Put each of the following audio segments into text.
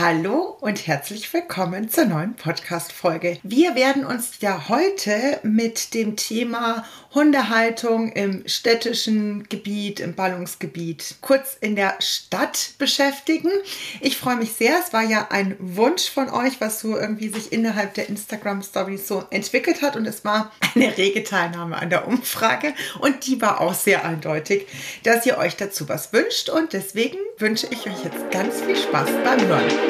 Hallo und herzlich willkommen zur neuen Podcast-Folge. Wir werden uns ja heute mit dem Thema Hundehaltung im städtischen Gebiet, im Ballungsgebiet, kurz in der Stadt beschäftigen. Ich freue mich sehr. Es war ja ein Wunsch von euch, was so irgendwie sich innerhalb der Instagram Stories so entwickelt hat und es war eine rege Teilnahme an der Umfrage und die war auch sehr eindeutig, dass ihr euch dazu was wünscht und deswegen wünsche ich euch jetzt ganz viel Spaß beim Hören.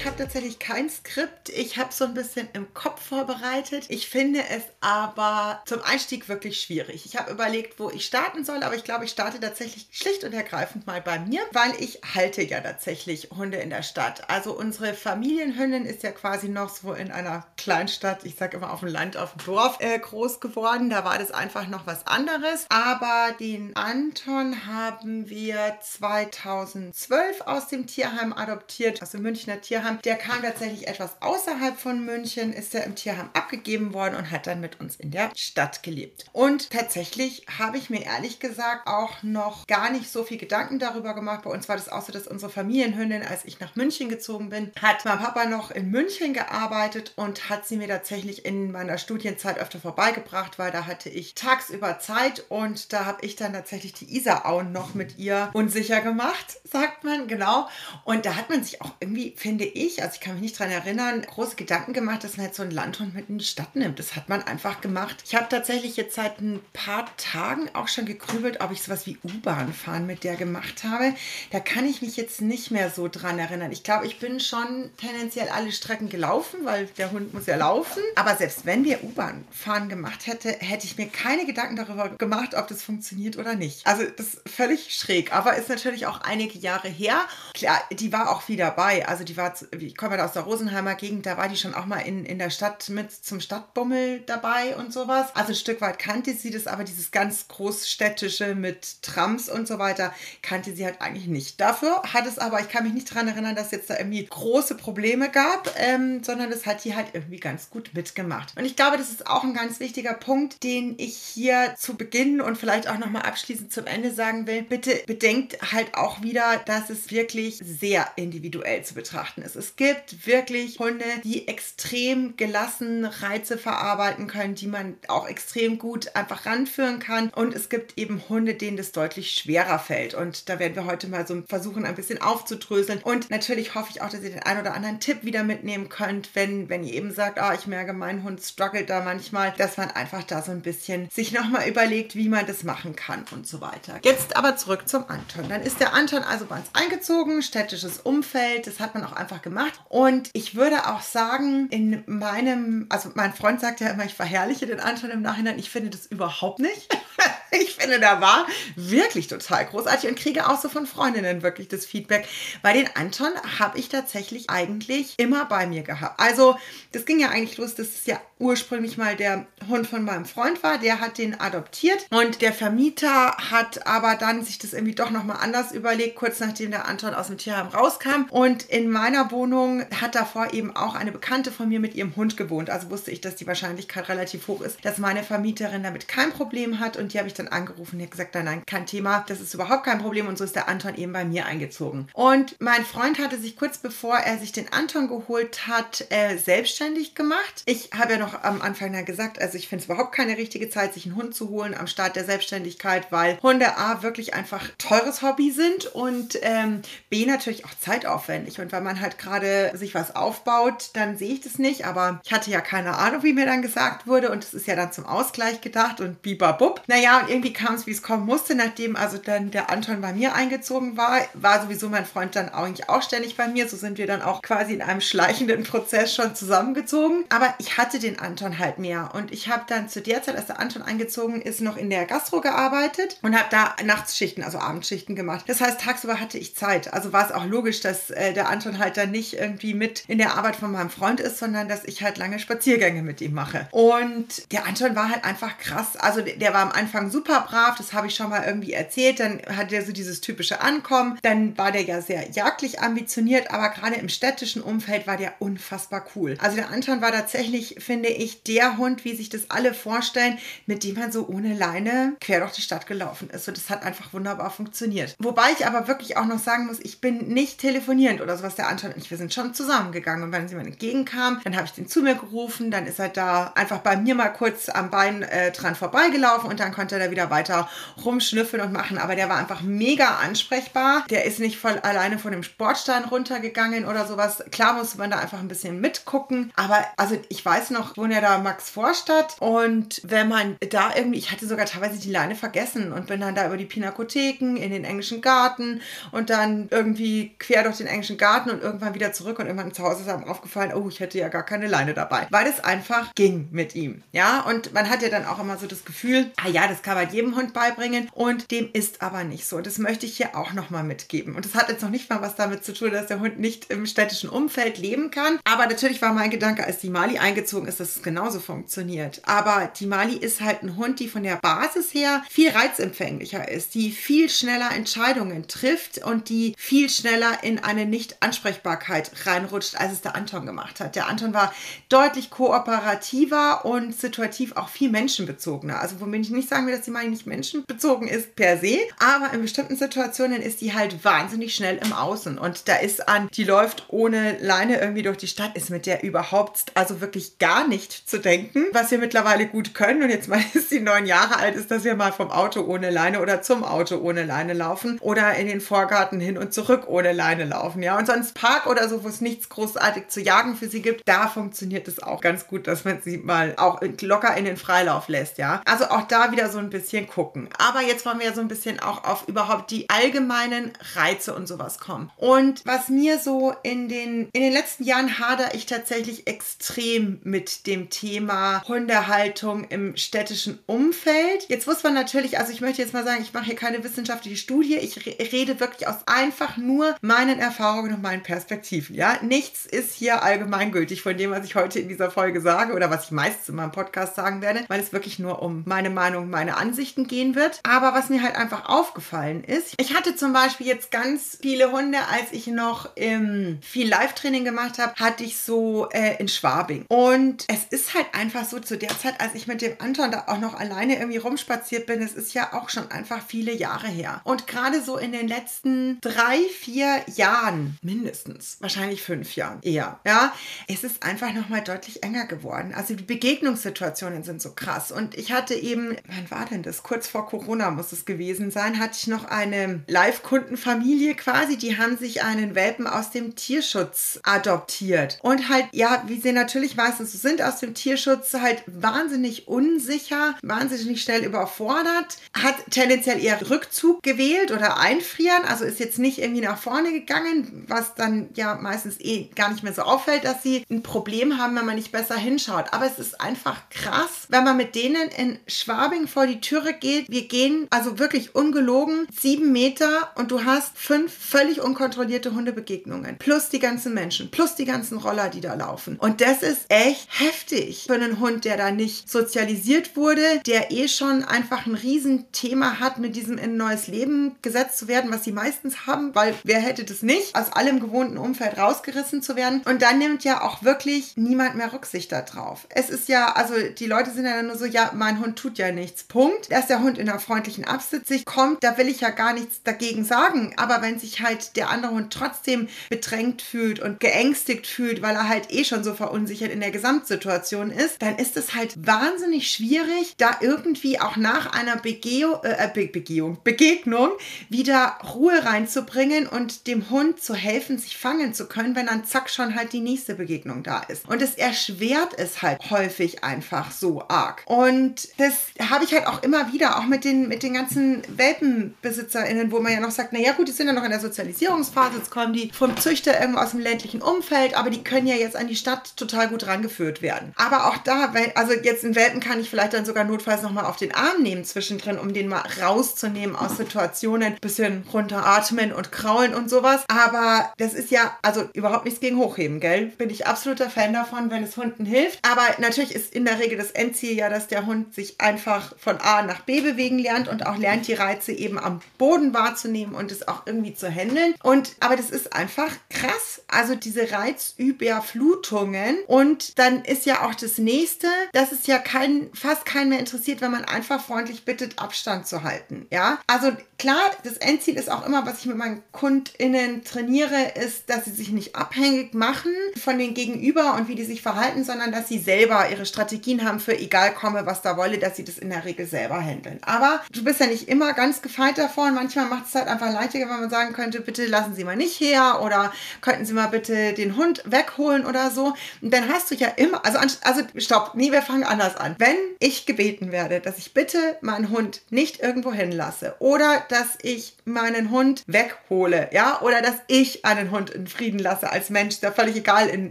Ich habe tatsächlich kein Skript. Ich habe so ein bisschen im Kopf vorbereitet. Ich finde es aber zum Einstieg wirklich schwierig. Ich habe überlegt, wo ich starten soll, aber ich glaube, ich starte tatsächlich schlicht und ergreifend mal bei mir, weil ich halte ja tatsächlich Hunde in der Stadt. Also unsere Familienhündin ist ja quasi noch so in einer Kleinstadt, ich sage immer auf dem Land, auf dem Dorf äh, groß geworden. Da war das einfach noch was anderes. Aber den Anton haben wir 2012 aus dem Tierheim adoptiert, aus dem Münchner Tierheim Tierheim. Der kam tatsächlich etwas außerhalb von München, ist er im Tierheim abgegeben worden und hat dann mit uns in der Stadt gelebt. Und tatsächlich habe ich mir ehrlich gesagt auch noch gar nicht so viel Gedanken darüber gemacht. Bei uns war das auch so, dass unsere Familienhündin, als ich nach München gezogen bin, hat mein Papa noch in München gearbeitet und hat sie mir tatsächlich in meiner Studienzeit öfter vorbeigebracht, weil da hatte ich tagsüber Zeit und da habe ich dann tatsächlich die Isarauen noch mit ihr unsicher gemacht, sagt man, genau. Und da hat man sich auch irgendwie, finde finde ich, also ich kann mich nicht daran erinnern, große Gedanken gemacht, dass man jetzt so einen Landhund mit in die Stadt nimmt. Das hat man einfach gemacht. Ich habe tatsächlich jetzt seit ein paar Tagen auch schon gegrübelt, ob ich sowas wie U-Bahn fahren mit der gemacht habe. Da kann ich mich jetzt nicht mehr so dran erinnern. Ich glaube, ich bin schon tendenziell alle Strecken gelaufen, weil der Hund muss ja laufen. Aber selbst wenn wir U-Bahn fahren gemacht hätte, hätte ich mir keine Gedanken darüber gemacht, ob das funktioniert oder nicht. Also das ist völlig schräg, aber ist natürlich auch einige Jahre her. Klar, die war auch wieder bei. Also die war ich komme ja aus der Rosenheimer Gegend, da war die schon auch mal in, in der Stadt mit zum Stadtbummel dabei und sowas. Also ein Stück weit kannte sie das, aber dieses ganz großstädtische mit Trams und so weiter kannte sie halt eigentlich nicht. Dafür hat es aber, ich kann mich nicht daran erinnern, dass jetzt da irgendwie große Probleme gab, ähm, sondern das hat die halt irgendwie ganz gut mitgemacht. Und ich glaube, das ist auch ein ganz wichtiger Punkt, den ich hier zu Beginn und vielleicht auch nochmal abschließend zum Ende sagen will. Bitte bedenkt halt auch wieder, dass es wirklich sehr individuell zu betrachten ist. Es gibt wirklich Hunde, die extrem gelassen Reize verarbeiten können, die man auch extrem gut einfach ranführen kann. Und es gibt eben Hunde, denen das deutlich schwerer fällt. Und da werden wir heute mal so versuchen, ein bisschen aufzudröseln. Und natürlich hoffe ich auch, dass ihr den einen oder anderen Tipp wieder mitnehmen könnt, wenn, wenn ihr eben sagt, oh, ich merke, mein Hund struggelt da manchmal, dass man einfach da so ein bisschen sich nochmal überlegt, wie man das machen kann und so weiter. Jetzt aber zurück zum Anton. Dann ist der Anton also bei uns eingezogen, städtisches Umfeld. Das hat man auch einfach einfach gemacht. Und ich würde auch sagen, in meinem, also mein Freund sagt ja immer, ich verherrliche den Anton im Nachhinein. Ich finde das überhaupt nicht. ich finde, der war wirklich total großartig und kriege auch so von Freundinnen wirklich das Feedback. Bei den Anton habe ich tatsächlich eigentlich immer bei mir gehabt. Also, das ging ja eigentlich los, dass es ja ursprünglich mal der Hund von meinem Freund war. Der hat den adoptiert und der Vermieter hat aber dann sich das irgendwie doch nochmal anders überlegt, kurz nachdem der Anton aus dem Tierheim rauskam. Und in meiner meiner Wohnung hat davor eben auch eine Bekannte von mir mit ihrem Hund gewohnt. Also wusste ich, dass die Wahrscheinlichkeit relativ hoch ist, dass meine Vermieterin damit kein Problem hat. Und die habe ich dann angerufen und gesagt, nein, nein, kein Thema. Das ist überhaupt kein Problem. Und so ist der Anton eben bei mir eingezogen. Und mein Freund hatte sich kurz bevor er sich den Anton geholt hat, äh, selbstständig gemacht. Ich habe ja noch am Anfang dann gesagt, also ich finde es überhaupt keine richtige Zeit, sich einen Hund zu holen am Start der Selbstständigkeit, weil Hunde A wirklich einfach teures Hobby sind und ähm, B natürlich auch zeitaufwendig. Und weil man halt halt gerade sich was aufbaut, dann sehe ich das nicht. Aber ich hatte ja keine Ahnung, wie mir dann gesagt wurde. Und es ist ja dann zum Ausgleich gedacht und bibabub. Naja, und irgendwie kam es, wie es kommen musste. Nachdem also dann der Anton bei mir eingezogen war, war sowieso mein Freund dann eigentlich auch ständig bei mir. So sind wir dann auch quasi in einem schleichenden Prozess schon zusammengezogen. Aber ich hatte den Anton halt mehr. Und ich habe dann zu der Zeit, als der Anton eingezogen ist, noch in der Gastro gearbeitet und habe da Nachtsschichten, also Abendschichten gemacht. Das heißt, tagsüber hatte ich Zeit. Also war es auch logisch, dass äh, der Anton halt dann nicht irgendwie mit in der Arbeit von meinem Freund ist, sondern dass ich halt lange Spaziergänge mit ihm mache. Und der Anton war halt einfach krass. Also der war am Anfang super brav, das habe ich schon mal irgendwie erzählt. Dann hat er so dieses typische Ankommen. Dann war der ja sehr jagdlich ambitioniert, aber gerade im städtischen Umfeld war der unfassbar cool. Also der Anton war tatsächlich, finde ich, der Hund, wie sich das alle vorstellen, mit dem man so ohne Leine quer durch die Stadt gelaufen ist. Und das hat einfach wunderbar funktioniert. Wobei ich aber wirklich auch noch sagen muss, ich bin nicht telefonierend oder sowas. Der Anton und ich, wir sind schon zusammengegangen. Und wenn jemand entgegenkam, dann habe ich den zu mir gerufen, dann ist er da einfach bei mir mal kurz am Bein äh, dran vorbeigelaufen und dann konnte er da wieder weiter rumschnüffeln und machen. Aber der war einfach mega ansprechbar. Der ist nicht voll alleine von dem Sportstein runtergegangen oder sowas. Klar musste man da einfach ein bisschen mitgucken. Aber also ich weiß noch, wohnt ja da Max Vorstadt und wenn man da irgendwie, ich hatte sogar teilweise die Leine vergessen und bin dann da über die Pinakotheken in den englischen Garten und dann irgendwie quer durch den englischen Garten und irgendwann wieder zurück und irgendwann zu Hause ist einem aufgefallen, oh, ich hätte ja gar keine Leine dabei, weil es einfach ging mit ihm. Ja, und man hat ja dann auch immer so das Gefühl, ah ja, das kann man jedem Hund beibringen und dem ist aber nicht so. Das möchte ich hier auch nochmal mitgeben. Und das hat jetzt noch nicht mal was damit zu tun, dass der Hund nicht im städtischen Umfeld leben kann. Aber natürlich war mein Gedanke, als die Mali eingezogen ist, dass es genauso funktioniert. Aber die Mali ist halt ein Hund, die von der Basis her viel reizempfänglicher ist, die viel schneller Entscheidungen trifft und die viel schneller in eine Nicht-Ansprechbarkeit reinrutscht, als es der Anton gemacht hat. Der Anton war deutlich kooperativer und situativ auch viel menschenbezogener. Also womit ich nicht sagen will, dass die Mali nicht menschenbezogen ist per se, aber in bestimmten Situationen ist die halt wahnsinnig schnell im Außen und da ist an, die läuft ohne Leine irgendwie durch die Stadt, ist mit der überhaupt, also wirklich gar nicht zu denken, was wir mittlerweile gut können und jetzt mal ist sie neun Jahre alt, ist, dass wir mal vom Auto ohne Leine oder zum Auto ohne Leine laufen oder in den Vorgarten hin und zurück ohne Leine laufen, ja. Und sonst Park oder so, wo es nichts großartig zu jagen für sie gibt, da funktioniert es auch ganz gut, dass man sie mal auch locker in den Freilauf lässt, ja. Also auch da wieder so ein bisschen gucken. Aber jetzt wollen wir ja so ein bisschen auch auf überhaupt die allgemeinen Reize und sowas kommen. Und was mir so in den, in den letzten Jahren hader ich tatsächlich extrem mit dem Thema Hundehaltung im städtischen Umfeld. Jetzt muss man natürlich, also ich möchte jetzt mal sagen, ich mache hier keine wissenschaftliche Studie. Ich rede wirklich aus einfach nur meinen Erfahrungen und meinen Perspektiven. Ja, nichts ist hier allgemeingültig von dem, was ich heute in dieser Folge sage oder was ich meistens in meinem Podcast sagen werde, weil es wirklich nur um meine Meinung, meine Ansichten gehen wird. Aber was mir halt einfach aufgefallen ist, ich hatte zum Beispiel jetzt ganz viele Hunde, als ich noch im viel Live-Training gemacht habe, hatte ich so äh, in Schwabing. Und es ist halt einfach so, zu der Zeit, als ich mit dem Anton da auch noch alleine irgendwie rumspaziert bin, es ist ja auch schon einfach viele Jahre her. Und gerade so in den letzten drei, vier Jahren, mindestens, wahrscheinlich fünf Jahren eher, ja, es ist einfach nochmal deutlich enger geworden. Also die Begegnungssituationen sind so krass. Und ich hatte eben, wann war denn das? Kurz vor Corona muss es gewesen sein, hatte ich noch eine Live-Kundenfamilie quasi, die haben sich einen Welpen aus dem Tierschutz adoptiert. Und halt, ja, wie sie natürlich meistens so sind aus dem Tierschutz, halt wahnsinnig unsicher, wahnsinnig schnell überfordert, hat tendenziell eher Rückzug gewählt oder einfrieren, also ist jetzt nicht irgendwie nach vorne gegangen, was dann ja meistens eh gar nicht mehr so auffällt, dass sie ein Problem haben, wenn man nicht besser hinschaut. Aber es ist einfach krass, wenn man mit denen in Schwabing vor die Türe geht. Wir gehen also wirklich ungelogen sieben Meter und du hast fünf völlig unkontrollierte Hundebegegnungen. Plus die ganzen Menschen, plus die ganzen Roller, die da laufen. Und das ist echt heftig für einen Hund, der da nicht sozialisiert wurde, der eh schon einfach ein Riesenthema hat, mit diesem in ein neues Leben gesetzt zu werden, was sie meistens haben, weil wer hätte das nicht, aus allem gewohnten Umfeld rausgerissen zu werden. Und dann nimmt ja auch wirklich niemand mehr Rücksicht darauf. Es ist ja, also die Leute sind ja nur so, ja, mein Hund tut ja nichts. Punkt. Dass der Hund in einer freundlichen Absicht kommt, da will ich ja gar nichts dagegen sagen. Aber wenn sich halt der andere Hund trotzdem bedrängt fühlt und geängstigt fühlt, weil er halt eh schon so verunsichert in der Gesamtsituation ist, dann ist es halt wahnsinnig schwierig, da irgendwie auch nach einer Begehung, äh, Be Begehung, Begegnung wieder Ruhe reinzubringen und dem Hund zu helfen, sich fangen zu können, wenn dann zack schon halt die nächste Begegnung da ist. Und es erschwert es halt häufig einfach so arg. Und das habe ich halt auch immer wieder, auch mit den, mit den ganzen WelpenbesitzerInnen, wo man ja noch sagt, naja gut, die sind ja noch in der Sozialisierungsphase, jetzt kommen die vom Züchter irgendwo aus dem ländlichen Umfeld, aber die können ja jetzt an die Stadt total gut rangeführt werden. Aber auch da, also jetzt in Welpen kann ich vielleicht dann sogar notfalls nochmal auf den Arm nehmen zwischendrin, um den mal rauszunehmen aus Situationen, bisschen runteratmen und kraulen und sowas. Aber das ist ja, also überhaupt nichts gegen Hochheben, gell? Bin ich absoluter Fan davon, wenn es Hunden hilft. Aber natürlich ist in der Regel das Endziel ja, dass der Hund sich einfach von A nach B bewegen lernt und auch lernt, die Reize eben am Boden wahrzunehmen und es auch irgendwie zu handeln. Und aber das ist einfach krass. Also diese Reizüberflutungen. Und dann ist ja auch das nächste, dass es ja kein, fast keinen mehr interessiert, wenn man einfach freundlich bittet, Abstand zu halten. Ja, also klar, das Endziel ist auch immer, was ich mit meinen KundInnen trainiere, ist, dass sie sich nicht abhängig machen von den Gegenüber und wie die sich verhalten, sondern dass sie selber ihre Strategien haben für egal komme, was da wolle, dass sie das in der Regel selber handeln. Aber du bist ja nicht immer ganz gefeit davon. Manchmal macht es halt einfach leichter, wenn man sagen könnte, bitte lassen Sie mal nicht her oder könnten Sie mal bitte den Hund wegholen oder so. Und dann hast du ja immer, also, also stopp, nee, wir fangen anders an. Wenn ich gebeten werde, dass ich bitte meinen Hund nicht irgendwo hinlasse oder dass ich meinen Hund weghole, ja, oder dass ich einen Hund in Frieden lasse als Mensch, da völlig egal, in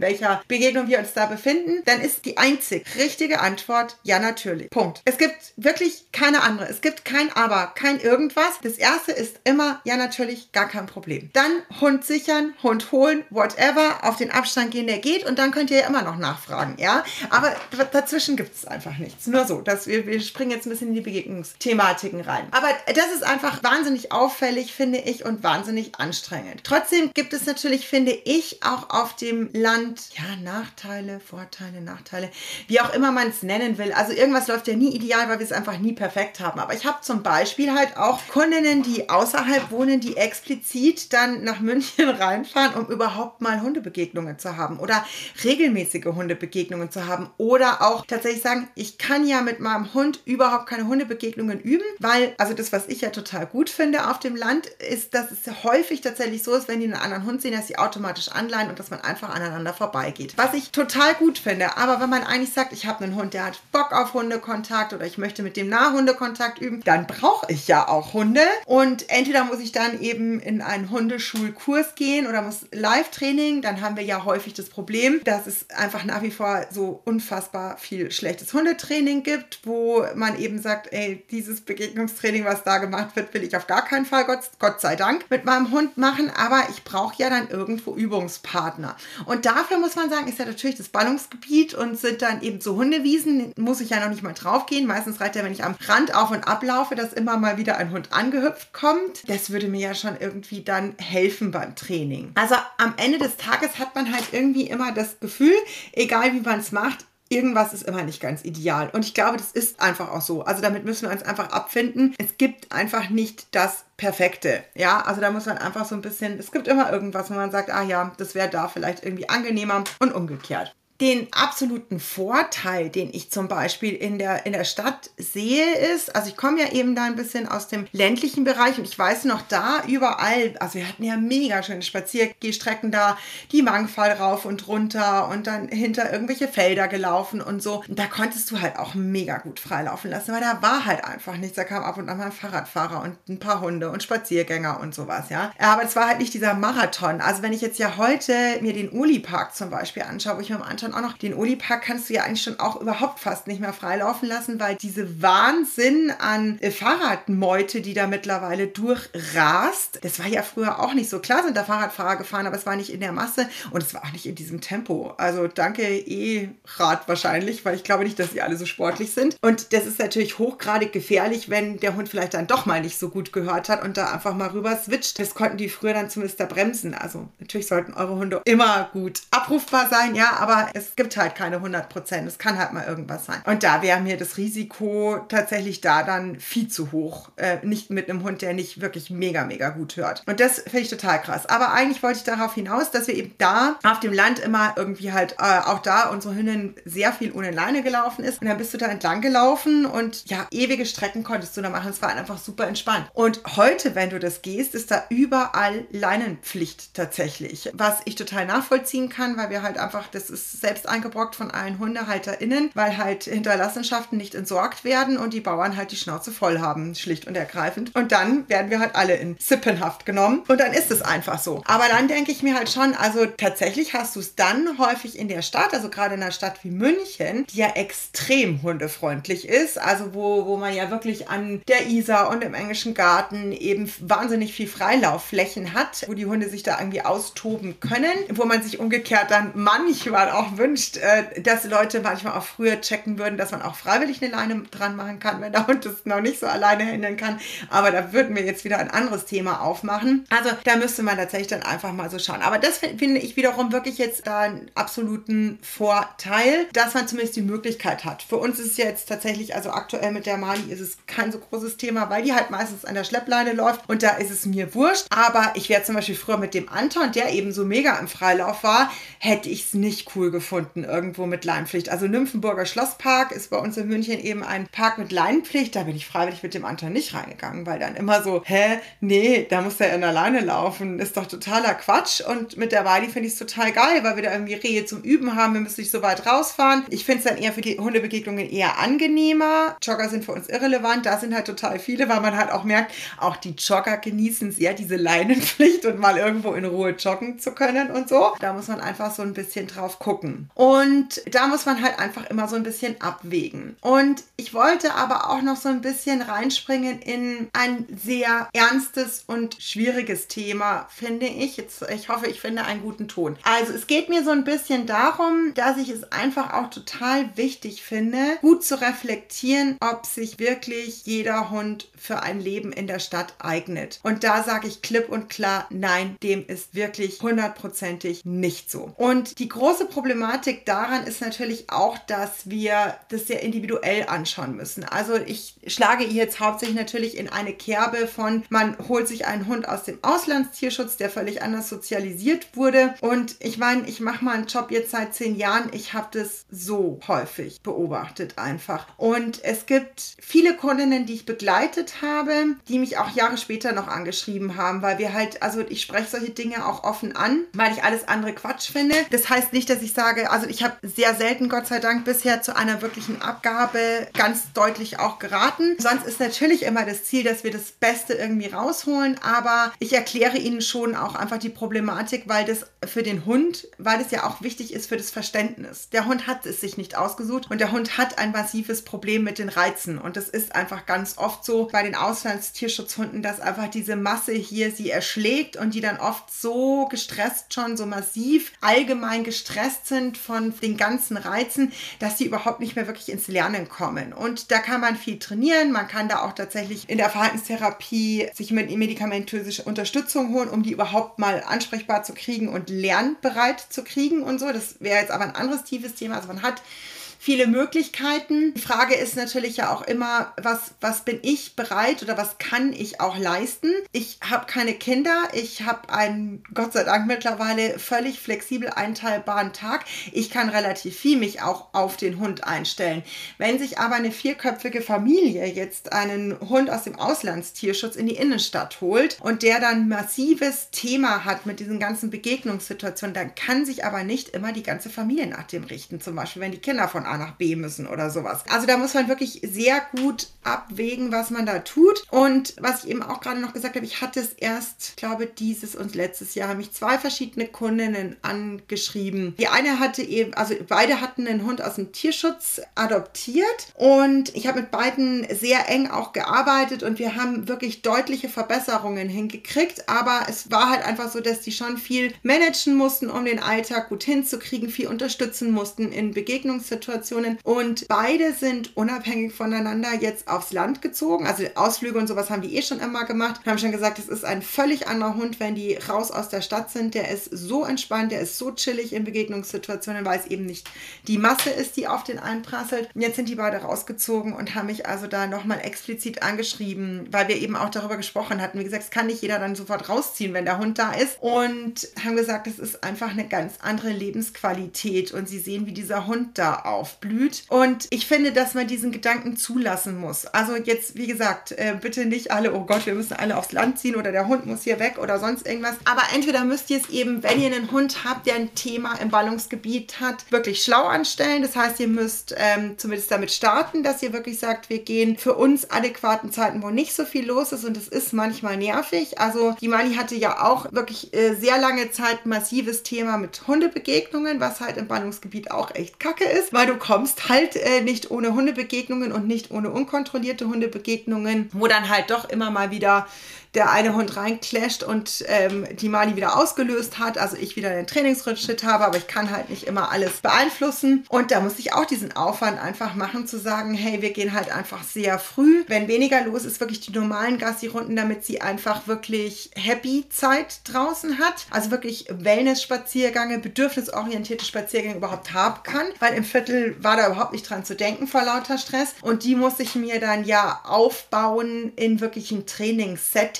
welcher Begegnung wir uns da befinden, dann ist die einzig richtige Antwort ja natürlich. Punkt. Es gibt wirklich keine andere. Es gibt kein Aber, kein irgendwas. Das erste ist immer ja natürlich gar kein Problem. Dann Hund sichern, Hund holen, whatever, auf den Abstand gehen, der geht und dann könnt ihr ja immer noch nachfragen, ja. Aber dazwischen gibt es einfach nichts. Nur so, dass wir, wir springen jetzt ein bisschen in die Begegnungsthematiken rein. Aber das ist einfach wahnsinnig auffällig, finde ich, und wahnsinnig anstrengend. Trotzdem gibt es natürlich, finde ich, auch auf dem Land, ja, Nachteile, Vorteile, Nachteile, wie auch immer man es nennen will. Also irgendwas läuft ja nie ideal, weil wir es einfach nie perfekt haben. Aber ich habe zum Beispiel halt auch Kundinnen, die außerhalb wohnen, die explizit dann nach München reinfahren, um überhaupt mal Hundebegegnungen zu haben oder regelmäßige Hundebegegnungen zu haben oder auch tatsächlich sagen, ich kann ja mit meinem Hund überhaupt keine Hundebegegnungen üben, weil, also das, was ich ja total gut finde auf dem Land, ist, dass es häufig tatsächlich so ist, wenn die einen anderen Hund sehen, dass sie automatisch anleihen und dass man einfach aneinander vorbeigeht. Was ich total gut finde, aber wenn man eigentlich sagt, ich habe einen Hund, der hat Bock auf Hundekontakt oder ich möchte mit dem Nahhundekontakt üben, dann brauche ich ja auch Hunde und entweder muss ich dann eben in einen Hundeschulkurs gehen oder muss Live-Training, dann haben wir ja häufig das Problem, dass es einfach nach wie vor so unfassbar viel schlechtes Hundetraining gibt, wo man eben sagt, ey, dieses Begegnungstraining, was da gemacht wird, will ich auf gar keinen Fall, Gott, Gott sei Dank, mit meinem Hund machen, aber ich brauche ja dann irgendwo Übungspartner. Und dafür muss man sagen, ist ja natürlich das Ballungsgebiet und sind dann eben so Hundewiesen, muss ich ja noch nicht mal drauf gehen. Meistens reicht ja, wenn ich am Rand auf und ablaufe, dass immer mal wieder ein Hund angehüpft kommt. Das würde mir ja schon irgendwie dann helfen beim Training. Also am Ende des Tages hat man halt irgendwie immer das Gefühl, egal wie man es macht, irgendwas ist immer nicht ganz ideal. Und ich glaube, das ist einfach auch so. Also damit müssen wir uns einfach abfinden. Es gibt einfach nicht das Perfekte. Ja, also da muss man einfach so ein bisschen, es gibt immer irgendwas, wo man sagt, ah ja, das wäre da vielleicht irgendwie angenehmer und umgekehrt den absoluten Vorteil, den ich zum Beispiel in der, in der Stadt sehe, ist, also ich komme ja eben da ein bisschen aus dem ländlichen Bereich und ich weiß noch da überall, also wir hatten ja mega schöne Spaziergehstrecken da, die Mangfall rauf und runter und dann hinter irgendwelche Felder gelaufen und so. Und da konntest du halt auch mega gut freilaufen lassen, weil da war halt einfach nichts. Da kam ab und an mal ein Fahrradfahrer und ein paar Hunde und Spaziergänger und sowas, ja. Aber es war halt nicht dieser Marathon. Also wenn ich jetzt ja heute mir den Uli-Park zum Beispiel anschaue, wo ich mir am Anfang schon auch noch, den Uli-Park kannst du ja eigentlich schon auch überhaupt fast nicht mehr freilaufen lassen, weil diese Wahnsinn an äh, Fahrradmeute, die da mittlerweile durchrast, das war ja früher auch nicht so. Klar sind da Fahrradfahrer gefahren, aber es war nicht in der Masse und es war auch nicht in diesem Tempo. Also danke E-Rad wahrscheinlich, weil ich glaube nicht, dass sie alle so sportlich sind. Und das ist natürlich hochgradig gefährlich, wenn der Hund vielleicht dann doch mal nicht so gut gehört hat und da einfach mal rüber switcht. Das konnten die früher dann zumindest da bremsen. Also natürlich sollten eure Hunde immer gut abrufbar sein, ja, aber es gibt halt keine 100 Prozent. Es kann halt mal irgendwas sein. Und da wäre mir das Risiko tatsächlich da dann viel zu hoch. Äh, nicht mit einem Hund, der nicht wirklich mega, mega gut hört. Und das finde ich total krass. Aber eigentlich wollte ich darauf hinaus, dass wir eben da auf dem Land immer irgendwie halt äh, auch da unsere Hündin sehr viel ohne Leine gelaufen ist. Und dann bist du da entlang gelaufen und ja, ewige Strecken konntest du da machen. Es war einfach super entspannt. Und heute, wenn du das gehst, ist da überall Leinenpflicht tatsächlich. Was ich total nachvollziehen kann, weil wir halt einfach, das ist selbst eingebrockt von allen HundehalterInnen, weil halt Hinterlassenschaften nicht entsorgt werden und die Bauern halt die Schnauze voll haben, schlicht und ergreifend. Und dann werden wir halt alle in Sippenhaft genommen und dann ist es einfach so. Aber dann denke ich mir halt schon, also tatsächlich hast du es dann häufig in der Stadt, also gerade in einer Stadt wie München, die ja extrem hundefreundlich ist, also wo, wo man ja wirklich an der Isar und im englischen Garten eben wahnsinnig viel Freilaufflächen hat, wo die Hunde sich da irgendwie austoben können, wo man sich umgekehrt dann manchmal auch auch wünscht, äh, dass Leute manchmal auch früher checken würden, dass man auch freiwillig eine Leine dran machen kann, wenn der Hund es noch nicht so alleine hindern kann. Aber da würden wir jetzt wieder ein anderes Thema aufmachen. Also da müsste man tatsächlich dann einfach mal so schauen. Aber das finde ich wiederum wirklich jetzt einen absoluten Vorteil, dass man zumindest die Möglichkeit hat. Für uns ist jetzt tatsächlich, also aktuell mit der Mali ist es kein so großes Thema, weil die halt meistens an der Schleppleine läuft und da ist es mir wurscht. Aber ich wäre zum Beispiel früher mit dem Anton, der eben so mega im Freilauf war, hätte ich es nicht cool gefunden, irgendwo mit Leinpflicht. Also Nymphenburger Schlosspark ist bei uns in München eben ein Park mit Leinpflicht. Da bin ich freiwillig mit dem Anton nicht reingegangen, weil dann immer so, hä, nee, da muss er in alleine laufen. Ist doch totaler Quatsch. Und mit der Wadi finde ich es total geil, weil wir da irgendwie Rehe zum Üben haben. Wir müssen nicht so weit rausfahren. Ich finde es dann eher für die Hundebegegnungen eher angenehmer. Jogger sind für uns irrelevant. Da sind halt total viele, weil man halt auch merkt, auch die Jogger genießen sehr diese Leinenpflicht und mal irgendwo in Ruhe joggen zu können und so. Da muss man einfach so ein bisschen drauf gucken. Und da muss man halt einfach immer so ein bisschen abwägen. Und ich wollte aber auch noch so ein bisschen reinspringen in ein sehr ernstes und schwieriges Thema, finde ich. Jetzt, ich hoffe, ich finde einen guten Ton. Also es geht mir so ein bisschen darum, dass ich es einfach auch total wichtig finde, gut zu reflektieren, ob sich wirklich jeder Hund für ein Leben in der Stadt eignet. Und da sage ich klipp und klar, nein, dem ist wirklich hundertprozentig nicht so. Und die große Problematik daran ist natürlich auch, dass wir das sehr individuell anschauen müssen. Also ich schlage jetzt hauptsächlich natürlich in eine Kerbe von, man holt sich einen Hund aus dem Auslandstierschutz, der völlig anders sozialisiert wurde. Und ich meine, ich mache mal einen Job jetzt seit zehn Jahren. Ich habe das so häufig beobachtet einfach. Und es gibt viele Kundinnen, die ich begleitet habe, die mich auch Jahre später noch angeschrieben haben, weil wir halt, also ich spreche solche Dinge auch offen an, weil ich alles andere Quatsch finde. Das heißt nicht, dass ich sage, also ich habe sehr selten, Gott sei Dank, bisher zu einer wirklichen Abgabe ganz deutlich auch geraten. Sonst ist natürlich immer das Ziel, dass wir das Beste irgendwie rausholen, aber ich erkläre Ihnen schon auch einfach die Problematik, weil das für den Hund, weil es ja auch wichtig ist für das Verständnis. Der Hund hat es sich nicht ausgesucht und der Hund hat ein massives Problem mit den Reizen und das ist einfach ganz oft so bei den Auslandstierschutzhunden, dass einfach diese Masse hier sie erschlägt und die dann oft so gestresst schon, so massiv allgemein gestresst sind von den ganzen Reizen, dass sie überhaupt nicht mehr wirklich ins Lernen kommen. Und da kann man viel trainieren, man kann da auch tatsächlich in der Verhaltenstherapie sich mit medikamentösische Unterstützung holen, um die überhaupt mal ansprechbar zu kriegen und lernbereit zu kriegen und so. Das wäre jetzt aber ein anderes tiefes Thema. Also man hat viele Möglichkeiten. Die Frage ist natürlich ja auch immer, was, was bin ich bereit oder was kann ich auch leisten? Ich habe keine Kinder. Ich habe einen, Gott sei Dank, mittlerweile völlig flexibel einteilbaren Tag. Ich kann relativ viel mich auch auf den Hund einstellen. Wenn sich aber eine vierköpfige Familie jetzt einen Hund aus dem Auslandstierschutz in die Innenstadt holt und der dann massives Thema hat mit diesen ganzen Begegnungssituationen, dann kann sich aber nicht immer die ganze Familie nach dem richten. Zum Beispiel, wenn die Kinder von A nach B müssen oder sowas. Also da muss man wirklich sehr gut abwägen, was man da tut. Und was ich eben auch gerade noch gesagt habe, ich hatte es erst, glaube dieses und letztes Jahr, haben mich zwei verschiedene Kundinnen angeschrieben. Die eine hatte eben, also beide hatten einen Hund aus dem Tierschutz adoptiert und ich habe mit beiden sehr eng auch gearbeitet und wir haben wirklich deutliche Verbesserungen hingekriegt. Aber es war halt einfach so, dass die schon viel managen mussten, um den Alltag gut hinzukriegen, viel unterstützen mussten in Begegnungssituationen Situationen. Und beide sind unabhängig voneinander jetzt aufs Land gezogen. Also Ausflüge und sowas haben die eh schon immer gemacht. Haben schon gesagt, es ist ein völlig anderer Hund, wenn die raus aus der Stadt sind. Der ist so entspannt, der ist so chillig in Begegnungssituationen, weil es eben nicht die Masse ist, die auf den einprasselt. Und jetzt sind die beide rausgezogen und haben mich also da nochmal explizit angeschrieben, weil wir eben auch darüber gesprochen hatten. Wie gesagt, es kann nicht jeder dann sofort rausziehen, wenn der Hund da ist. Und haben gesagt, es ist einfach eine ganz andere Lebensqualität. Und sie sehen, wie dieser Hund da auf aufblüht. Und ich finde, dass man diesen Gedanken zulassen muss. Also jetzt, wie gesagt, äh, bitte nicht alle, oh Gott, wir müssen alle aufs Land ziehen oder der Hund muss hier weg oder sonst irgendwas. Aber entweder müsst ihr es eben, wenn ihr einen Hund habt, der ein Thema im Ballungsgebiet hat, wirklich schlau anstellen. Das heißt, ihr müsst ähm, zumindest damit starten, dass ihr wirklich sagt, wir gehen für uns adäquaten Zeiten, wo nicht so viel los ist und es ist manchmal nervig. Also die Mali hatte ja auch wirklich äh, sehr lange Zeit massives Thema mit Hundebegegnungen, was halt im Ballungsgebiet auch echt kacke ist, weil du kommst halt äh, nicht ohne Hundebegegnungen und nicht ohne unkontrollierte Hundebegegnungen, wo dann halt doch immer mal wieder der eine Hund reinclasht und ähm, die Mali wieder ausgelöst hat, also ich wieder den Trainingsrückschritt habe, aber ich kann halt nicht immer alles beeinflussen. Und da muss ich auch diesen Aufwand einfach machen, zu sagen, hey, wir gehen halt einfach sehr früh, wenn weniger los ist, wirklich die normalen Gassi-Runden, damit sie einfach wirklich happy Zeit draußen hat. Also wirklich Wellness-Spaziergänge, bedürfnisorientierte Spaziergänge überhaupt haben kann, weil im Viertel war da überhaupt nicht dran zu denken vor lauter Stress. Und die muss ich mir dann ja aufbauen in wirklichen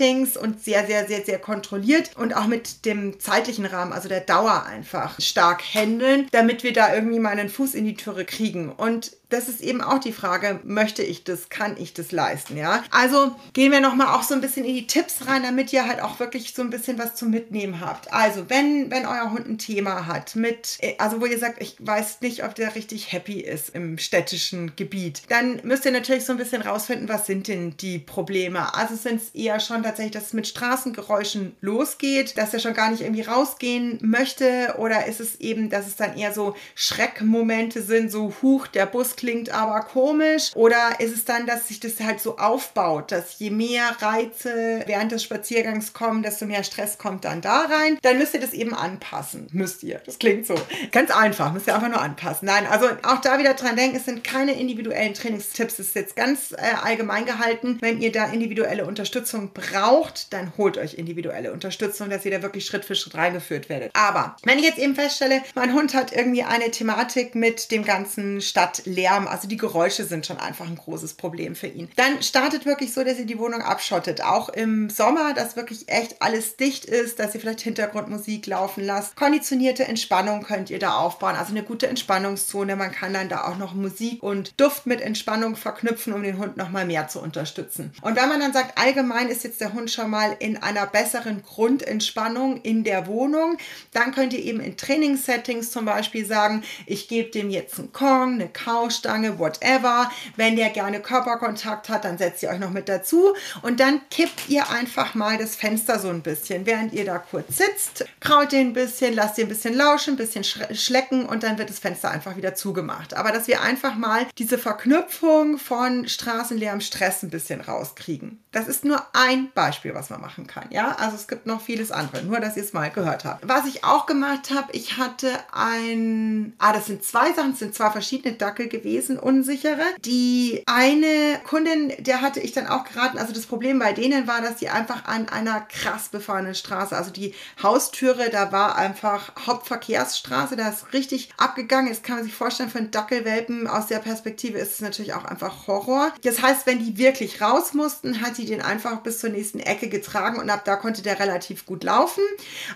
Trainingssettings und sehr, sehr, sehr, sehr kontrolliert und auch mit dem zeitlichen Rahmen, also der Dauer einfach stark handeln, damit wir da irgendwie mal einen Fuß in die Türe kriegen. Und das ist eben auch die Frage, möchte ich das, kann ich das leisten, ja? Also gehen wir nochmal auch so ein bisschen in die Tipps rein, damit ihr halt auch wirklich so ein bisschen was zum Mitnehmen habt. Also, wenn, wenn euer Hund ein Thema hat mit, also wo ihr sagt, ich weiß nicht, ob der richtig happy ist im städtischen Gebiet, dann müsst ihr natürlich so ein bisschen rausfinden, was sind denn die Probleme. Also sind es eher schon tatsächlich, dass es mit Straßengeräuschen losgeht, dass er schon gar nicht irgendwie rausgehen möchte oder ist es eben, dass es dann eher so Schreckmomente sind, so huch, der Bus klingt aber komisch. Oder ist es dann, dass sich das halt so aufbaut, dass je mehr Reize während des Spaziergangs kommen, desto mehr Stress kommt dann da rein. Dann müsst ihr das eben anpassen. Müsst ihr. Das klingt so. Ganz einfach. Müsst ihr einfach nur anpassen. Nein, also auch da wieder dran denken, es sind keine individuellen Trainingstipps. Es ist jetzt ganz äh, allgemein gehalten. Wenn ihr da individuelle Unterstützung braucht, dann holt euch individuelle Unterstützung, dass ihr da wirklich Schritt für Schritt reingeführt werdet. Aber wenn ich jetzt eben feststelle, mein Hund hat irgendwie eine Thematik mit dem ganzen Stadtlärm, Lärm, also die Geräusche sind schon einfach ein großes Problem für ihn. Dann startet wirklich so, dass ihr die Wohnung abschottet. Auch im Sommer, dass wirklich echt alles dicht ist, dass ihr vielleicht Hintergrundmusik laufen lasst. Konditionierte Entspannung könnt ihr da aufbauen, also eine gute Entspannungszone. Man kann dann da auch noch Musik und Duft mit Entspannung verknüpfen, um den Hund noch mal mehr zu unterstützen. Und wenn man dann sagt, allgemein ist jetzt der Hund schon mal in einer besseren Grundentspannung in der Wohnung, dann könnt ihr eben in Trainingssettings zum Beispiel sagen, ich gebe dem jetzt einen Kong, eine Couch, Stoßstange, whatever. Wenn der gerne Körperkontakt hat, dann setzt ihr euch noch mit dazu und dann kippt ihr einfach mal das Fenster so ein bisschen. Während ihr da kurz sitzt, kraut den ein bisschen, lasst ihr ein bisschen lauschen, ein bisschen schlecken und dann wird das Fenster einfach wieder zugemacht. Aber dass wir einfach mal diese Verknüpfung von Straßenlärm, Stress ein bisschen rauskriegen. Das ist nur ein Beispiel, was man machen kann. Ja, also es gibt noch vieles andere. Nur, dass ihr es mal gehört habt. Was ich auch gemacht habe, ich hatte ein, ah, das sind zwei Sachen, das sind zwei verschiedene Dackel gewesen gewesen, unsichere. Die eine Kundin, der hatte ich dann auch geraten, also das Problem bei denen war, dass sie einfach an einer krass befahrenen Straße, also die Haustüre, da war einfach Hauptverkehrsstraße, da ist richtig abgegangen. Jetzt kann man sich vorstellen, für einen Dackelwelpen aus der Perspektive ist es natürlich auch einfach Horror. Das heißt, wenn die wirklich raus mussten, hat sie den einfach bis zur nächsten Ecke getragen und ab da konnte der relativ gut laufen.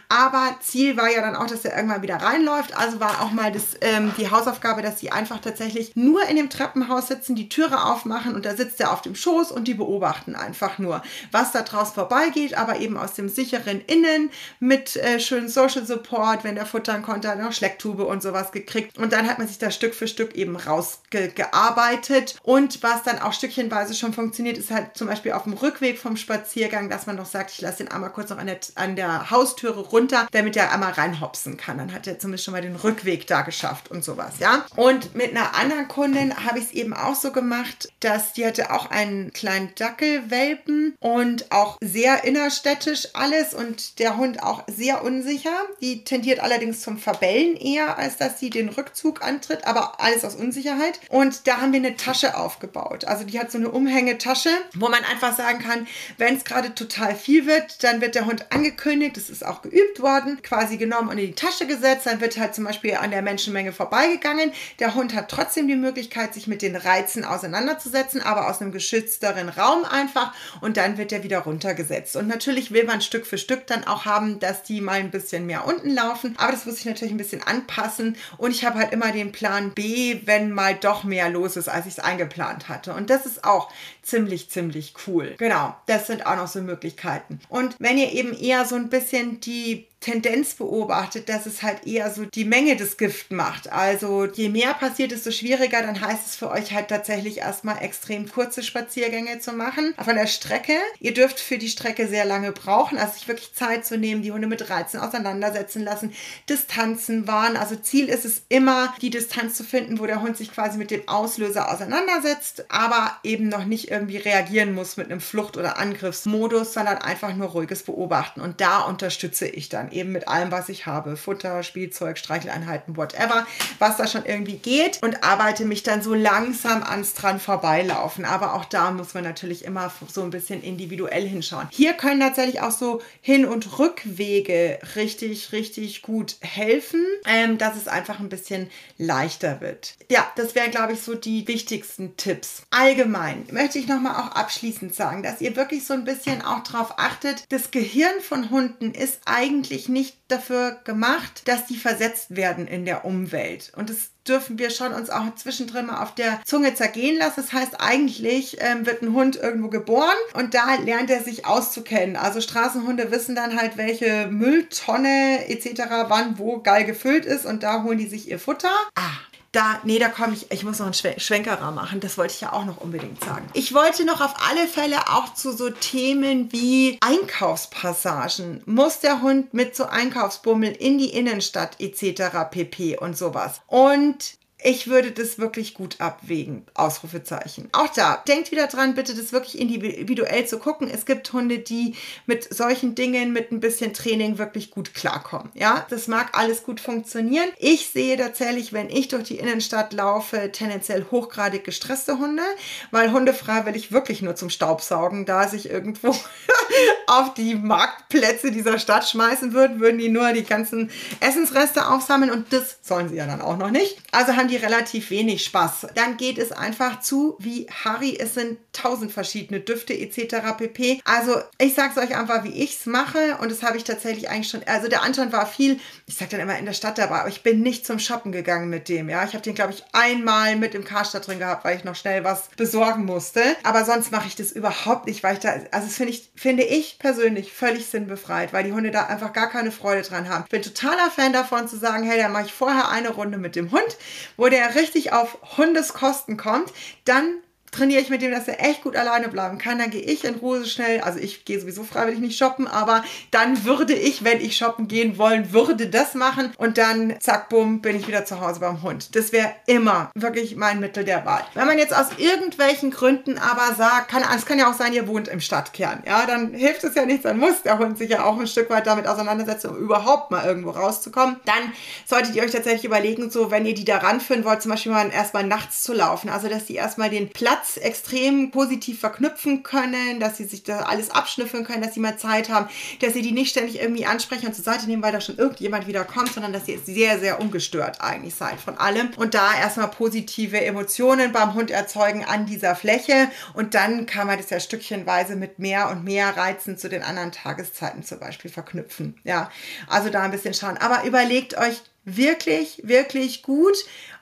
Aber Ziel war ja dann auch, dass er irgendwann wieder reinläuft. Also war auch mal das, ähm, die Hausaufgabe, dass sie einfach tatsächlich nur in dem Treppenhaus sitzen, die Türe aufmachen und da sitzt er auf dem Schoß und die beobachten einfach nur, was da draußen vorbeigeht, aber eben aus dem sicheren Innen mit äh, schönen Social Support, wenn der futtern konnte, hat er noch Schlecktube und sowas gekriegt und dann hat man sich da Stück für Stück eben rausgearbeitet und was dann auch stückchenweise schon funktioniert, ist halt zum Beispiel auf dem Rückweg vom Spaziergang, dass man noch sagt, ich lasse den einmal kurz noch an der, an der Haustüre runter, damit er einmal reinhopsen kann. Dann hat er zumindest schon mal den Rückweg da geschafft und sowas, ja. Und mit einer anderen Kundin habe ich es eben auch so gemacht, dass die hatte auch einen kleinen Dackelwelpen und auch sehr innerstädtisch alles und der Hund auch sehr unsicher. Die tendiert allerdings zum Verbellen eher, als dass sie den Rückzug antritt, aber alles aus Unsicherheit. Und da haben wir eine Tasche aufgebaut. Also die hat so eine Umhängetasche, wo man einfach sagen kann, wenn es gerade total viel wird, dann wird der Hund angekündigt, das ist auch geübt worden, quasi genommen und in die Tasche gesetzt, dann wird halt zum Beispiel an der Menschenmenge vorbeigegangen. Der Hund hat trotzdem die die Möglichkeit, sich mit den Reizen auseinanderzusetzen, aber aus einem geschützteren Raum einfach und dann wird er wieder runtergesetzt. Und natürlich will man Stück für Stück dann auch haben, dass die mal ein bisschen mehr unten laufen, aber das muss ich natürlich ein bisschen anpassen und ich habe halt immer den Plan B, wenn mal doch mehr los ist, als ich es eingeplant hatte. Und das ist auch ziemlich, ziemlich cool. Genau, das sind auch noch so Möglichkeiten. Und wenn ihr eben eher so ein bisschen die Tendenz beobachtet, dass es halt eher so die Menge des Gift macht. Also je mehr passiert, desto schwieriger dann heißt es für euch halt tatsächlich erstmal extrem kurze Spaziergänge zu machen. Von der Strecke. Ihr dürft für die Strecke sehr lange brauchen, also sich wirklich Zeit zu nehmen, die Hunde mit Reizen auseinandersetzen lassen, Distanzen wahren. Also Ziel ist es immer, die Distanz zu finden, wo der Hund sich quasi mit dem Auslöser auseinandersetzt, aber eben noch nicht irgendwie reagieren muss mit einem Flucht- oder Angriffsmodus, sondern einfach nur ruhiges Beobachten. Und da unterstütze ich dann eben mit allem, was ich habe. Futter, Spielzeug, Streicheleinheiten, whatever, was da schon irgendwie geht und arbeite mich dann so langsam ans dran vorbeilaufen. Aber auch da muss man natürlich immer so ein bisschen individuell hinschauen. Hier können tatsächlich auch so Hin- und Rückwege richtig, richtig gut helfen, ähm, dass es einfach ein bisschen leichter wird. Ja, das wären, glaube ich, so die wichtigsten Tipps. Allgemein möchte ich nochmal auch abschließend sagen, dass ihr wirklich so ein bisschen auch darauf achtet, das Gehirn von Hunden ist eigentlich nicht dafür gemacht, dass die versetzt werden in der Umwelt. Und das dürfen wir schon uns auch zwischendrin mal auf der Zunge zergehen lassen. Das heißt, eigentlich ähm, wird ein Hund irgendwo geboren und da lernt er sich auszukennen. Also Straßenhunde wissen dann halt, welche Mülltonne etc. wann wo geil gefüllt ist und da holen die sich ihr Futter. Ah, da, nee, da komme ich, ich muss noch einen Schwenkerer machen, das wollte ich ja auch noch unbedingt sagen. Ich wollte noch auf alle Fälle auch zu so Themen wie Einkaufspassagen. Muss der Hund mit so Einkaufsbummel in die Innenstadt etc. pp. und sowas. Und ich würde das wirklich gut abwägen. Ausrufezeichen. Auch da, denkt wieder dran, bitte das wirklich individuell zu gucken. Es gibt Hunde, die mit solchen Dingen, mit ein bisschen Training wirklich gut klarkommen. Ja, das mag alles gut funktionieren. Ich sehe tatsächlich, wenn ich durch die Innenstadt laufe, tendenziell hochgradig gestresste Hunde, weil Hunde freiwillig wirklich nur zum Staubsaugen da sich irgendwo auf die Marktplätze dieser Stadt schmeißen würden, würden die nur die ganzen Essensreste aufsammeln und das sollen sie ja dann auch noch nicht. Also haben die die relativ wenig Spaß. Dann geht es einfach zu wie Harry. Es sind tausend verschiedene Düfte etc. pp. Also ich sage es euch einfach, wie ich es mache und das habe ich tatsächlich eigentlich schon. Also der Anton war viel, ich sage dann immer in der Stadt dabei, aber ich bin nicht zum Shoppen gegangen mit dem. Ja, ich habe den glaube ich einmal mit im Karstadt drin gehabt, weil ich noch schnell was besorgen musste. Aber sonst mache ich das überhaupt nicht, weil ich da, also das finde ich, finde ich persönlich völlig sinnbefreit, weil die Hunde da einfach gar keine Freude dran haben. Ich bin totaler Fan davon zu sagen, hey, dann mache ich vorher eine Runde mit dem Hund, wo wo der richtig auf Hundeskosten kommt, dann trainiere ich mit dem, dass er echt gut alleine bleiben kann. Dann gehe ich in Ruhe schnell. Also ich gehe sowieso freiwillig nicht shoppen, aber dann würde ich, wenn ich shoppen gehen wollen würde, das machen und dann zack, bumm, bin ich wieder zu Hause beim Hund. Das wäre immer wirklich mein Mittel der Wahl. Wenn man jetzt aus irgendwelchen Gründen aber sagt, kann, es kann ja auch sein, ihr wohnt im Stadtkern, ja, dann hilft es ja nichts, dann muss der Hund sich ja auch ein Stück weit damit auseinandersetzen, um überhaupt mal irgendwo rauszukommen. Dann solltet ihr euch tatsächlich überlegen, so wenn ihr die da ranführen wollt, zum Beispiel mal erstmal nachts zu laufen, also dass die erstmal den Platz Platz extrem positiv verknüpfen können, dass sie sich da alles abschnüffeln können, dass sie mal Zeit haben, dass sie die nicht ständig irgendwie ansprechen und zur Seite nehmen, weil da schon irgendjemand wieder kommt, sondern dass ihr sehr, sehr ungestört eigentlich seid von allem und da erstmal positive Emotionen beim Hund erzeugen an dieser Fläche und dann kann man das ja stückchenweise mit mehr und mehr Reizen zu den anderen Tageszeiten zum Beispiel verknüpfen. Ja, also da ein bisschen schauen. Aber überlegt euch wirklich, wirklich gut,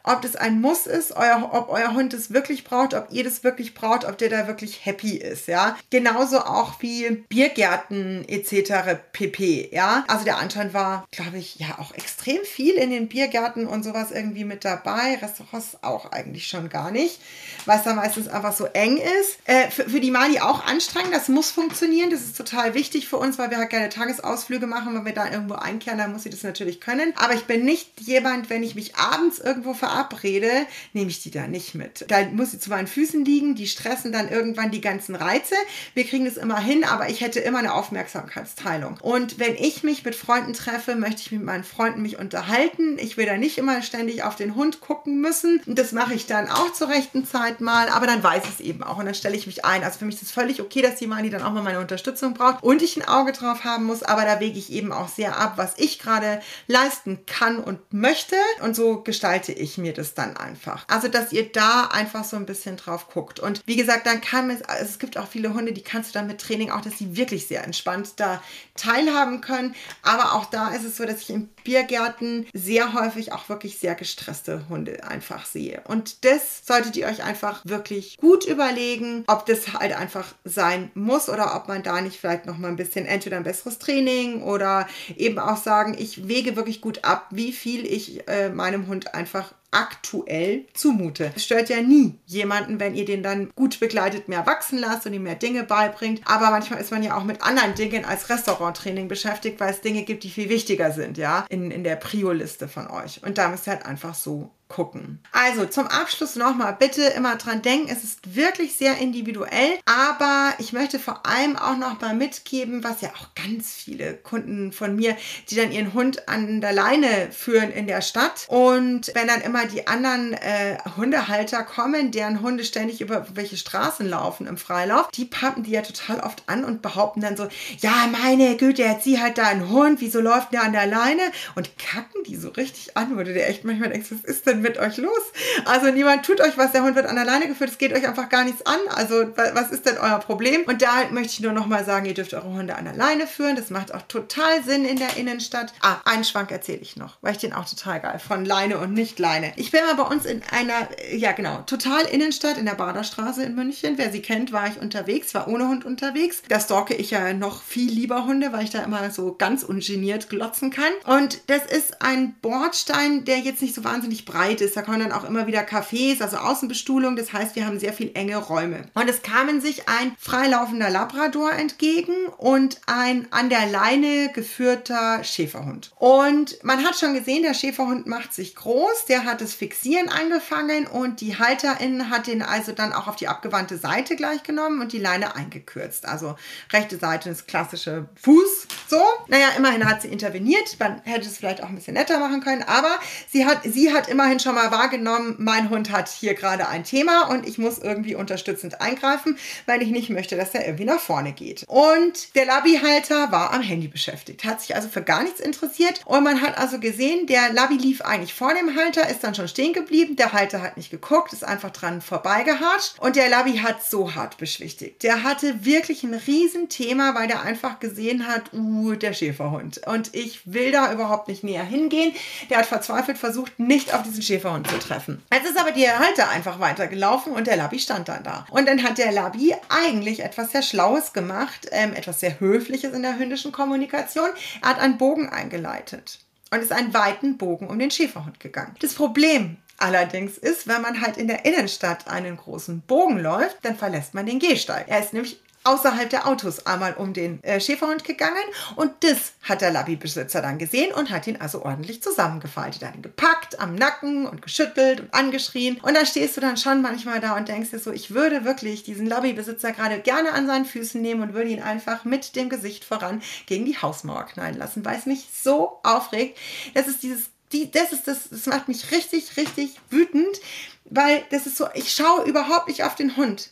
ob das ein Muss ist, euer, ob euer Hund es wirklich braucht, ob ihr das wirklich braucht, ob der da wirklich happy ist, ja. Genauso auch wie Biergärten etc. pp, ja. Also der Anton war, glaube ich, ja auch extrem viel in den Biergärten und sowas irgendwie mit dabei. Restaurants auch eigentlich schon gar nicht, weil es da meistens einfach so eng ist. Äh, für, für die Mali auch anstrengend, das muss funktionieren, das ist total wichtig für uns, weil wir halt gerne Tagesausflüge machen, wenn wir da irgendwo einkehren, dann muss sie das natürlich können. Aber ich bin nicht jemand, wenn ich mich abends irgendwo ver verabrede, nehme ich die da nicht mit. Da muss sie zu meinen Füßen liegen, die stressen dann irgendwann die ganzen Reize. Wir kriegen das immer hin, aber ich hätte immer eine Aufmerksamkeitsteilung. Und wenn ich mich mit Freunden treffe, möchte ich mit meinen Freunden mich unterhalten. Ich will da nicht immer ständig auf den Hund gucken müssen. Das mache ich dann auch zur rechten Zeit mal, aber dann weiß ich es eben auch und dann stelle ich mich ein. Also für mich ist es völlig okay, dass die Mani dann auch mal meine Unterstützung braucht und ich ein Auge drauf haben muss, aber da wege ich eben auch sehr ab, was ich gerade leisten kann und möchte. Und so gestalte ich mir das dann einfach. Also, dass ihr da einfach so ein bisschen drauf guckt. Und wie gesagt, dann kann es, also es gibt auch viele Hunde, die kannst du dann mit Training auch, dass sie wirklich sehr entspannt da teilhaben können. Aber auch da ist es so, dass ich in Biergärten sehr häufig auch wirklich sehr gestresste Hunde einfach sehe. Und das solltet ihr euch einfach wirklich gut überlegen, ob das halt einfach sein muss oder ob man da nicht vielleicht noch mal ein bisschen entweder ein besseres Training oder eben auch sagen, ich wege wirklich gut ab, wie viel ich äh, meinem Hund einfach aktuell zumute. Es stört ja nie jemanden, wenn ihr den dann gut begleitet mehr wachsen lasst und ihm mehr Dinge beibringt. Aber manchmal ist man ja auch mit anderen Dingen als Restauranttraining beschäftigt, weil es Dinge gibt, die viel wichtiger sind, ja, in, in der Prio-Liste von euch. Und da müsst ihr halt einfach so gucken. Also zum Abschluss nochmal bitte immer dran denken, es ist wirklich sehr individuell, aber ich möchte vor allem auch noch mal mitgeben, was ja auch ganz viele Kunden von mir, die dann ihren Hund an der Leine führen in der Stadt und wenn dann immer die anderen äh, Hundehalter kommen, deren Hunde ständig über welche Straßen laufen im Freilauf, die pappen die ja total oft an und behaupten dann so, ja meine Güte, jetzt sie halt da einen Hund, wieso läuft der an der Leine? Und kacken die so richtig an, wo du dir echt manchmal denkst, was ist denn mit euch los? Also niemand tut euch was, der Hund wird an der Leine geführt, es geht euch einfach gar nichts an. Also was ist denn euer Problem? Und da möchte ich nur noch mal sagen, ihr dürft eure Hunde an der Leine führen. Das macht auch total Sinn in der Innenstadt. Ah, einen Schwank erzähle ich noch, weil ich den auch total geil von Leine und nicht Leine. Ich bin mal bei uns in einer, ja genau, total Innenstadt in der Baderstraße in München. Wer sie kennt, war ich unterwegs, war ohne Hund unterwegs. Da stalke ich ja noch viel lieber Hunde, weil ich da immer so ganz ungeniert glotzen kann. Und das ist ein Bordstein, der jetzt nicht so wahnsinnig breit breit ist. Da kommen dann auch immer wieder Cafés, also Außenbestuhlung. Das heißt, wir haben sehr viel enge Räume. Und es kamen sich ein freilaufender Labrador entgegen und ein an der Leine geführter Schäferhund. Und man hat schon gesehen, der Schäferhund macht sich groß. Der hat das Fixieren angefangen und die Halterin hat den also dann auch auf die abgewandte Seite gleich genommen und die Leine eingekürzt. Also rechte Seite ist klassische Fuß. So. Naja, immerhin hat sie interveniert. Man hätte es vielleicht auch ein bisschen netter machen können, aber sie hat, sie hat immerhin schon mal wahrgenommen, mein Hund hat hier gerade ein Thema und ich muss irgendwie unterstützend eingreifen, weil ich nicht möchte, dass er irgendwie nach vorne geht. Und der Labbyhalter war am Handy beschäftigt, hat sich also für gar nichts interessiert und man hat also gesehen, der Labby lief eigentlich vor dem Halter, ist dann schon stehen geblieben, der Halter hat nicht geguckt, ist einfach dran vorbeigehatscht und der Labby hat so hart beschwichtigt. Der hatte wirklich ein Riesenthema, weil der einfach gesehen hat, uh, der Schäferhund. Und ich will da überhaupt nicht näher hingehen. Der hat verzweifelt versucht, nicht auf diesen Schäferhund Schäferhund zu treffen. Jetzt ist aber die Halter einfach weitergelaufen und der Labby stand dann da. Und dann hat der Labby eigentlich etwas sehr Schlaues gemacht, ähm, etwas sehr Höfliches in der hündischen Kommunikation. Er hat einen Bogen eingeleitet und ist einen weiten Bogen um den Schäferhund gegangen. Das Problem allerdings ist, wenn man halt in der Innenstadt einen großen Bogen läuft, dann verlässt man den Gehsteig. Er ist nämlich außerhalb der Autos einmal um den äh, Schäferhund gegangen und das hat der Labby-Besitzer dann gesehen und hat ihn also ordentlich zusammengefaltet. Ihn gepackt am Nacken und geschüttelt und angeschrien und da stehst du dann schon manchmal da und denkst dir so, ich würde wirklich diesen Labby-Besitzer gerade gerne an seinen Füßen nehmen und würde ihn einfach mit dem Gesicht voran gegen die Hausmauer knallen lassen, weil es mich so aufregt. Das ist dieses die, das ist das, das macht mich richtig, richtig wütend, weil das ist so, ich schaue überhaupt nicht auf den Hund.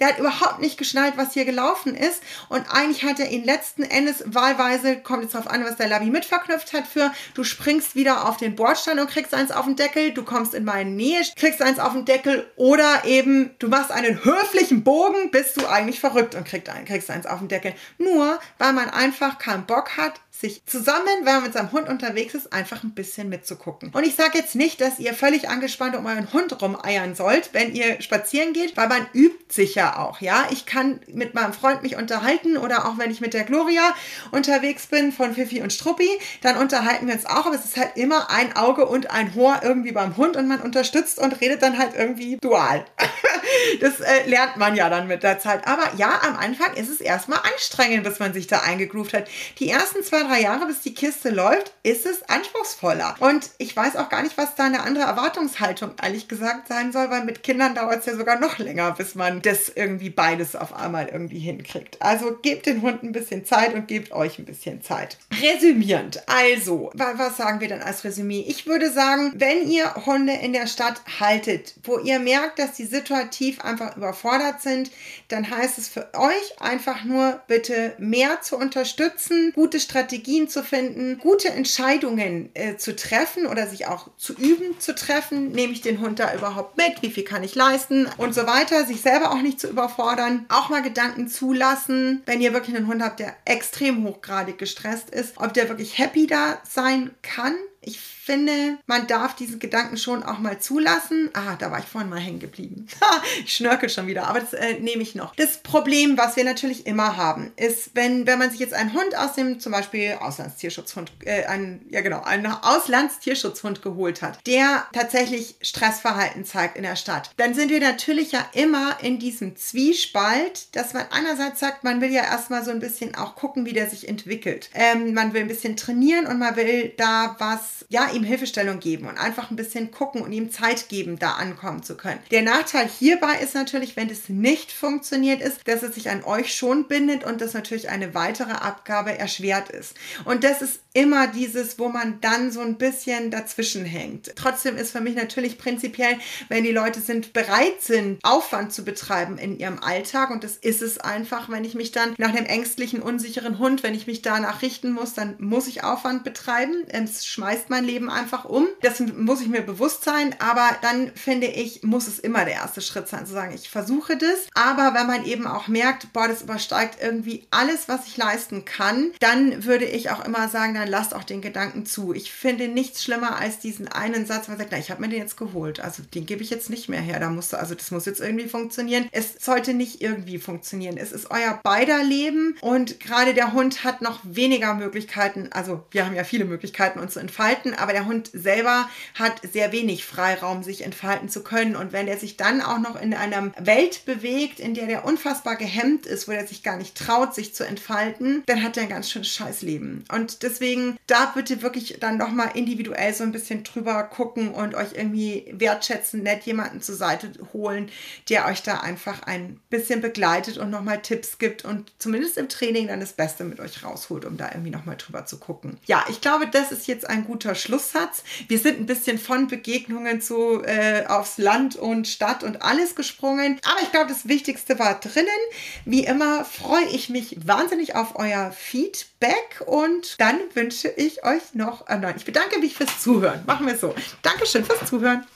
Der hat überhaupt nicht geschnallt, was hier gelaufen ist. Und eigentlich hat er ihn letzten Endes wahlweise, kommt jetzt darauf an, was der Labi mitverknüpft hat, für du springst wieder auf den Bordstein und kriegst eins auf den Deckel, du kommst in meine Nähe, kriegst eins auf den Deckel oder eben du machst einen höflichen Bogen, bist du eigentlich verrückt und kriegst, kriegst eins auf den Deckel. Nur, weil man einfach keinen Bock hat, sich zusammen, wenn man mit seinem Hund unterwegs ist, einfach ein bisschen mitzugucken. Und ich sage jetzt nicht, dass ihr völlig angespannt um euren Hund rumeiern sollt, wenn ihr spazieren geht, weil man übt sich ja auch, ja. Ich kann mit meinem Freund mich unterhalten oder auch wenn ich mit der Gloria unterwegs bin von Fifi und Struppi, dann unterhalten wir uns auch, aber es ist halt immer ein Auge und ein Ohr irgendwie beim Hund und man unterstützt und redet dann halt irgendwie dual. das äh, lernt man ja dann mit der Zeit. Aber ja, am Anfang ist es erstmal anstrengend, bis man sich da eingegroovt hat. Die ersten zwei, drei Jahre, bis die Kiste läuft, ist es anspruchsvoller. Und ich weiß auch gar nicht, was da eine andere Erwartungshaltung ehrlich gesagt sein soll, weil mit Kindern dauert es ja sogar noch länger, bis man das irgendwie beides auf einmal irgendwie hinkriegt. Also gebt den Hund ein bisschen Zeit und gebt euch ein bisschen Zeit. Resümierend, also, was sagen wir dann als Resümee? Ich würde sagen, wenn ihr Hunde in der Stadt haltet, wo ihr merkt, dass die situativ einfach überfordert sind, dann heißt es für euch einfach nur bitte mehr zu unterstützen, gute Strategien Strategien zu finden, gute Entscheidungen äh, zu treffen oder sich auch zu üben zu treffen. Nehme ich den Hund da überhaupt mit? Wie viel kann ich leisten? Und so weiter. Sich selber auch nicht zu überfordern. Auch mal Gedanken zulassen, wenn ihr wirklich einen Hund habt, der extrem hochgradig gestresst ist, ob der wirklich happy da sein kann Ich finde, man darf diesen Gedanken schon auch mal zulassen. Ah, da war ich vorhin mal hängen geblieben. ich schnörkel schon wieder, aber das äh, nehme ich noch. Das Problem, was wir natürlich immer haben, ist, wenn, wenn man sich jetzt einen Hund aus dem zum Beispiel Auslandstierschutzhund, äh, ein, ja genau, einen Auslandstierschutzhund geholt hat, der tatsächlich Stressverhalten zeigt in der Stadt, dann sind wir natürlich ja immer in diesem Zwiespalt, dass man einerseits sagt, man will ja erstmal so ein bisschen auch gucken, wie der sich entwickelt. Ähm, man will ein bisschen trainieren und man will da was, ja, ihm Hilfestellung geben und einfach ein bisschen gucken und ihm Zeit geben, da ankommen zu können. Der Nachteil hierbei ist natürlich, wenn es nicht funktioniert ist, dass es sich an euch schon bindet und dass natürlich eine weitere Abgabe erschwert ist. Und das ist immer dieses, wo man dann so ein bisschen dazwischen hängt. Trotzdem ist für mich natürlich prinzipiell, wenn die Leute sind, bereit sind, Aufwand zu betreiben in ihrem Alltag und das ist es einfach, wenn ich mich dann nach einem ängstlichen, unsicheren Hund, wenn ich mich danach richten muss, dann muss ich Aufwand betreiben. Es schmeißt mein Leben einfach um. Das muss ich mir bewusst sein, aber dann finde ich, muss es immer der erste Schritt sein, zu sagen, ich versuche das. Aber wenn man eben auch merkt, boah, das übersteigt irgendwie alles, was ich leisten kann, dann würde ich auch immer sagen, dann lasst auch den Gedanken zu. Ich finde nichts schlimmer als diesen einen Satz, man sagt, na, ich habe mir den jetzt geholt, also den gebe ich jetzt nicht mehr her. Da musst also das muss jetzt irgendwie funktionieren. Es sollte nicht irgendwie funktionieren. Es ist euer beider Leben und gerade der Hund hat noch weniger Möglichkeiten. Also wir haben ja viele Möglichkeiten, uns zu entfalten, aber der Hund selber hat sehr wenig Freiraum, sich entfalten zu können. Und wenn er sich dann auch noch in einer Welt bewegt, in der der unfassbar gehemmt ist, wo er sich gar nicht traut, sich zu entfalten, dann hat er ein ganz schönes Scheißleben. Und deswegen da bitte wirklich dann nochmal individuell so ein bisschen drüber gucken und euch irgendwie wertschätzen, nett jemanden zur Seite holen, der euch da einfach ein bisschen begleitet und nochmal Tipps gibt und zumindest im Training dann das Beste mit euch rausholt, um da irgendwie nochmal drüber zu gucken. Ja, ich glaube, das ist jetzt ein guter Schlusssatz. Wir sind ein bisschen von Begegnungen zu äh, aufs Land und Stadt und alles gesprungen. Aber ich glaube, das Wichtigste war drinnen. Wie immer freue ich mich wahnsinnig auf euer Feedback und dann wünsche ich euch noch, nein, ich bedanke mich fürs Zuhören. Machen wir es so. Dankeschön fürs Zuhören.